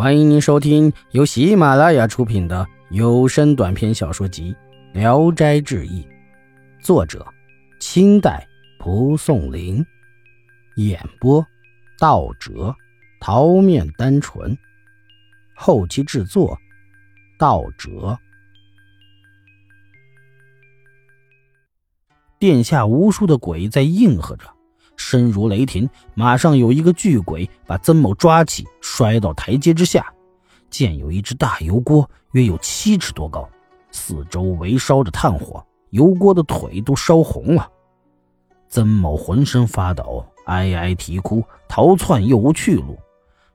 欢迎您收听由喜马拉雅出品的有声短篇小说集《聊斋志异》，作者：清代蒲松龄，演播：道哲、桃面单纯，后期制作：道哲。殿下无数的鬼在应和着。身如雷霆，马上有一个巨鬼把曾某抓起，摔到台阶之下。见有一只大油锅，约有七尺多高，四周围烧着炭火，油锅的腿都烧红了。曾某浑身发抖，哀哀啼哭，逃窜又无去路。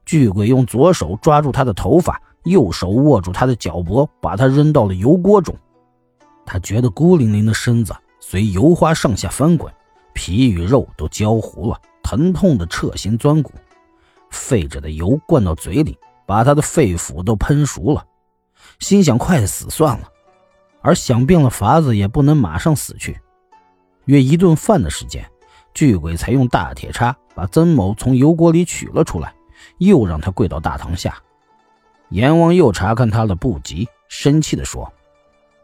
巨鬼用左手抓住他的头发，右手握住他的脚脖，把他扔到了油锅中。他觉得孤零零的身子随油花上下翻滚。皮与肉都焦糊了，疼痛的彻心钻骨，沸着的油灌到嘴里，把他的肺腑都喷熟了。心想快死算了，而想病了法子也不能马上死去。约一顿饭的时间，巨鬼才用大铁叉把曾某从油锅里取了出来，又让他跪到大堂下。阎王又查看他的布籍，生气地说：“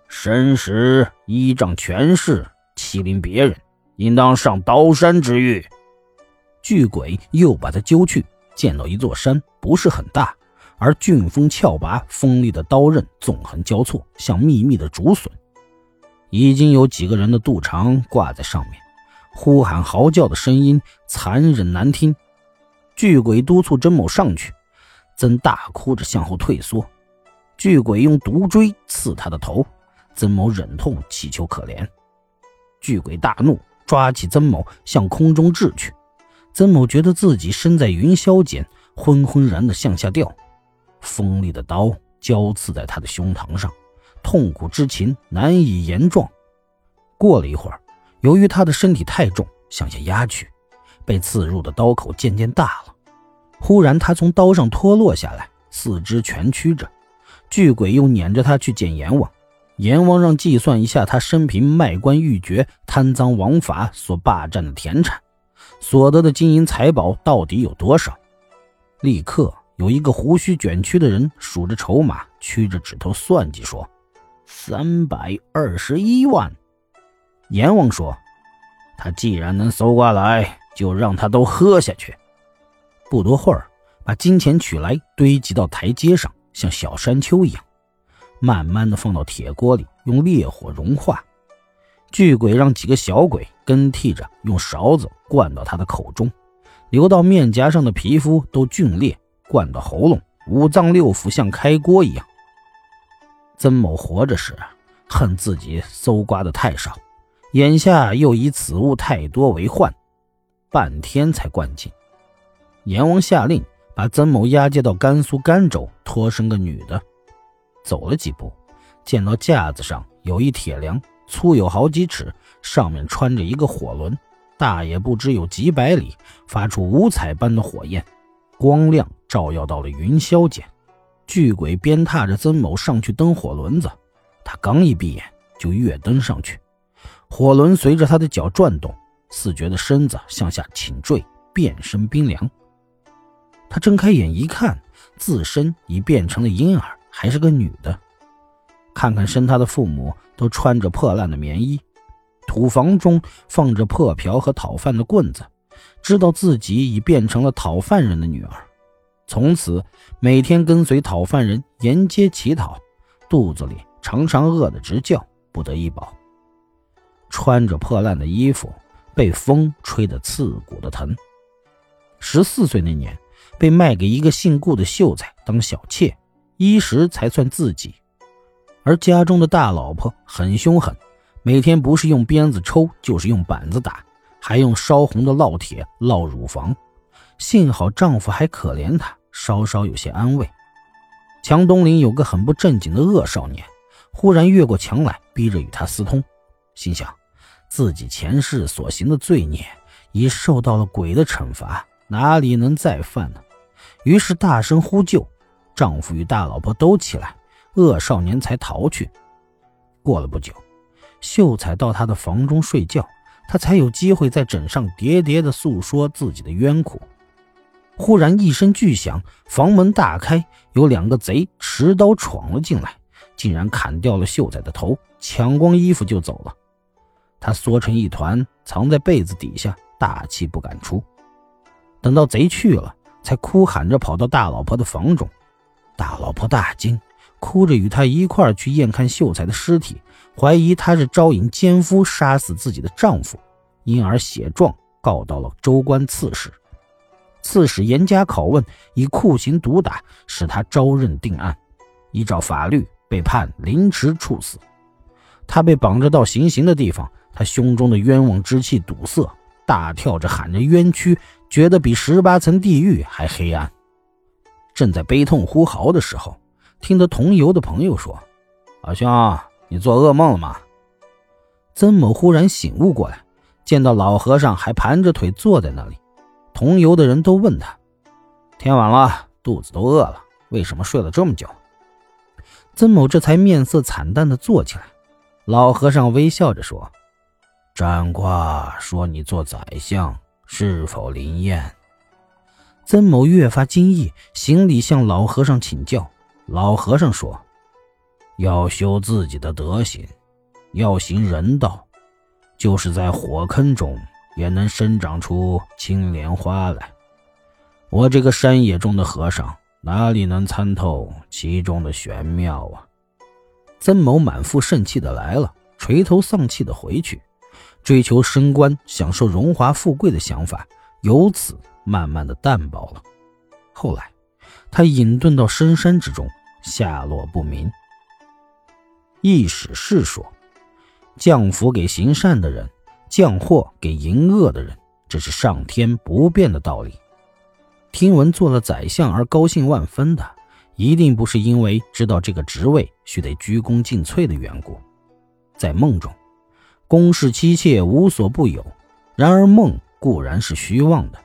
申时依仗权势欺凌别人。”应当上刀山之狱。巨鬼又把他揪去，见到一座山，不是很大，而峻峰峭拔，锋利的刀刃纵横交错，像密密的竹笋。已经有几个人的肚肠挂在上面，呼喊嚎叫的声音残忍难听。巨鬼督促曾某上去，曾大哭着向后退缩。巨鬼用毒锥刺他的头，曾某忍痛乞求可怜。巨鬼大怒。抓起曾某向空中掷去，曾某觉得自己身在云霄间，昏昏然的向下掉。锋利的刀交刺在他的胸膛上，痛苦之情难以言状。过了一会儿，由于他的身体太重，向下压去，被刺入的刀口渐渐大了。忽然，他从刀上脱落下来，四肢蜷曲着。巨鬼又撵着他去见阎王。阎王让计算一下他生平卖官鬻爵、贪赃枉法所霸占的田产，所得的金银财宝到底有多少？立刻有一个胡须卷曲的人数着筹码，屈着指头算计说：“三百二十一万。”阎王说：“他既然能搜刮来，就让他都喝下去。”不多会儿，把金钱取来，堆积到台阶上，像小山丘一样。慢慢的放到铁锅里，用烈火融化。巨鬼让几个小鬼跟替着，用勺子灌到他的口中，流到面颊上的皮肤都皲裂，灌到喉咙，五脏六腑像开锅一样。曾某活着时恨自己搜刮的太少，眼下又以此物太多为患，半天才灌尽。阎王下令把曾某押解到甘肃甘州，托生个女的。走了几步，见到架子上有一铁梁，粗有好几尺，上面穿着一个火轮，大也不知有几百里，发出五彩般的火焰，光亮照耀到了云霄间。巨鬼鞭踏着曾某上去蹬火轮子，他刚一闭眼就跃登上去，火轮随着他的脚转动，似觉得身子向下倾坠，变身冰凉。他睁开眼一看，自身已变成了婴儿。还是个女的，看看生她的父母都穿着破烂的棉衣，土房中放着破瓢和讨饭的棍子，知道自己已变成了讨饭人的女儿，从此每天跟随讨饭人沿街乞讨，肚子里常常饿得直叫，不得一饱。穿着破烂的衣服，被风吹得刺骨的疼。十四岁那年，被卖给一个姓顾的秀才当小妾。衣食才算自己，而家中的大老婆很凶狠，每天不是用鞭子抽，就是用板子打，还用烧红的烙铁烙乳房。幸好丈夫还可怜她，稍稍有些安慰。强东林有个很不正经的恶少年，忽然越过墙来，逼着与她私通，心想自己前世所行的罪孽已受到了鬼的惩罚，哪里能再犯呢？于是大声呼救。丈夫与大老婆都起来，恶少年才逃去。过了不久，秀才到他的房中睡觉，他才有机会在枕上喋喋地诉说自己的冤苦。忽然一声巨响，房门大开，有两个贼持刀闯了进来，竟然砍掉了秀才的头，抢光衣服就走了。他缩成一团，藏在被子底下，大气不敢出。等到贼去了，才哭喊着跑到大老婆的房中。大老婆大惊，哭着与他一块去验看秀才的尸体，怀疑他是招引奸夫杀死自己的丈夫，因而写状告到了州官刺史。刺史严加拷问，以酷刑毒打，使他招认定案，依照法律被判凌迟处死。他被绑着到行刑的地方，他胸中的冤枉之气堵塞，大跳着喊着冤屈，觉得比十八层地狱还黑暗。正在悲痛呼嚎的时候，听得同游的朋友说：“老兄，你做噩梦了吗？”曾某忽然醒悟过来，见到老和尚还盘着腿坐在那里。同游的人都问他：“天晚了，肚子都饿了，为什么睡了这么久？”曾某这才面色惨淡地坐起来。老和尚微笑着说：“占卦说你做宰相，是否灵验？”曾某越发惊异，行礼向老和尚请教。老和尚说：“要修自己的德行，要行人道，就是在火坑中。”也能生长出青莲花来。我这个山野中的和尚，哪里能参透其中的玄妙啊？曾某满腹盛气的来了，垂头丧气的回去。追求升官、享受荣华富贵的想法，由此慢慢的淡薄了。后来，他隐遁到深山之中，下落不明。易史是说，降福给行善的人。降祸给淫恶的人，这是上天不变的道理。听闻做了宰相而高兴万分的，一定不是因为知道这个职位须得鞠躬尽瘁的缘故。在梦中，宫室妻妾无所不有，然而梦固然是虚妄的，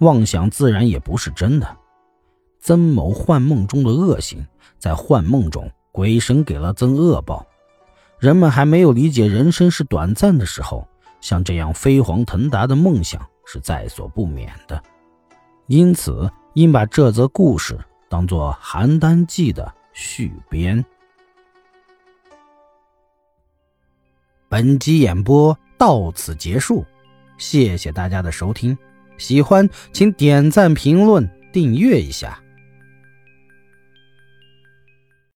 妄想自然也不是真的。曾某幻梦中的恶行，在幻梦中，鬼神给了曾恶报。人们还没有理解人生是短暂的时候。像这样飞黄腾达的梦想是在所不免的，因此应把这则故事当作《邯郸记》的续编。本集演播到此结束，谢谢大家的收听，喜欢请点赞、评论、订阅一下。